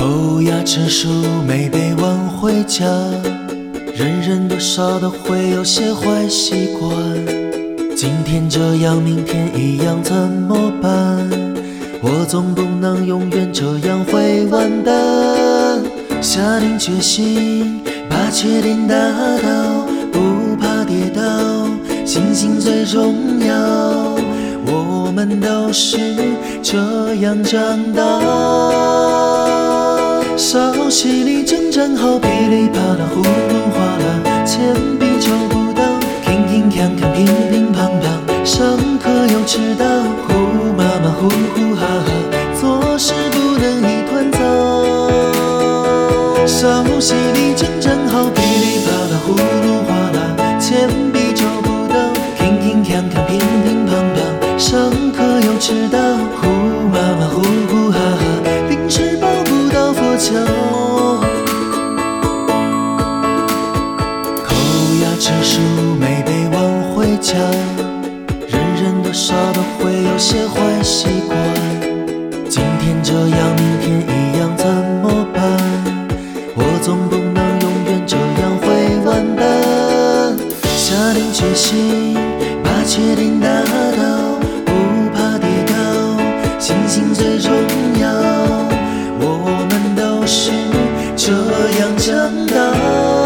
口牙成熟没被挽回家，人人多少都会有些坏习惯。今天这样，明天一样，怎么办？我总不能永远这样会完蛋。下定决心，把缺点打倒，不怕跌倒，信心最重要。我们都是这样长大。稍息里挣扎好，噼里啪啦，呼噜哗啦，铅笔找不到，乒乒乓乓，乒乒乓乓，上课又迟到，呼妈妈呼呼哈哈，做事不能一团糟。稍息里挣扎好，噼里啪啦，呼噜哗啦，铅笔找不到，乒乒乓乓，乒牙齿数没被挽回家，人人多少都会有些坏习惯。今天这样，明天一样，怎么办？我总不能永远这样会完蛋。下定决心，把缺点打倒，不怕跌倒，信心最重要。我们都是这样长大。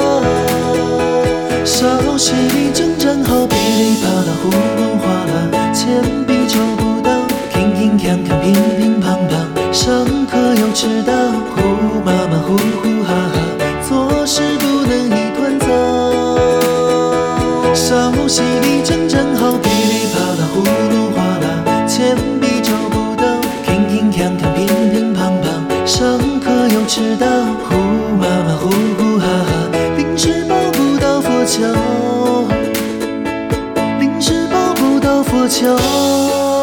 稍息里挣扎好，噼里啪啦，呼噜哗啦，铅笔找不到，乒乒乓乓，乒乒乓乓，上课又迟到，呼妈妈呼呼哈哈，做事不能一团糟。稍息里挣扎好，噼里啪啦，呼噜哗啦，铅笔找 Châu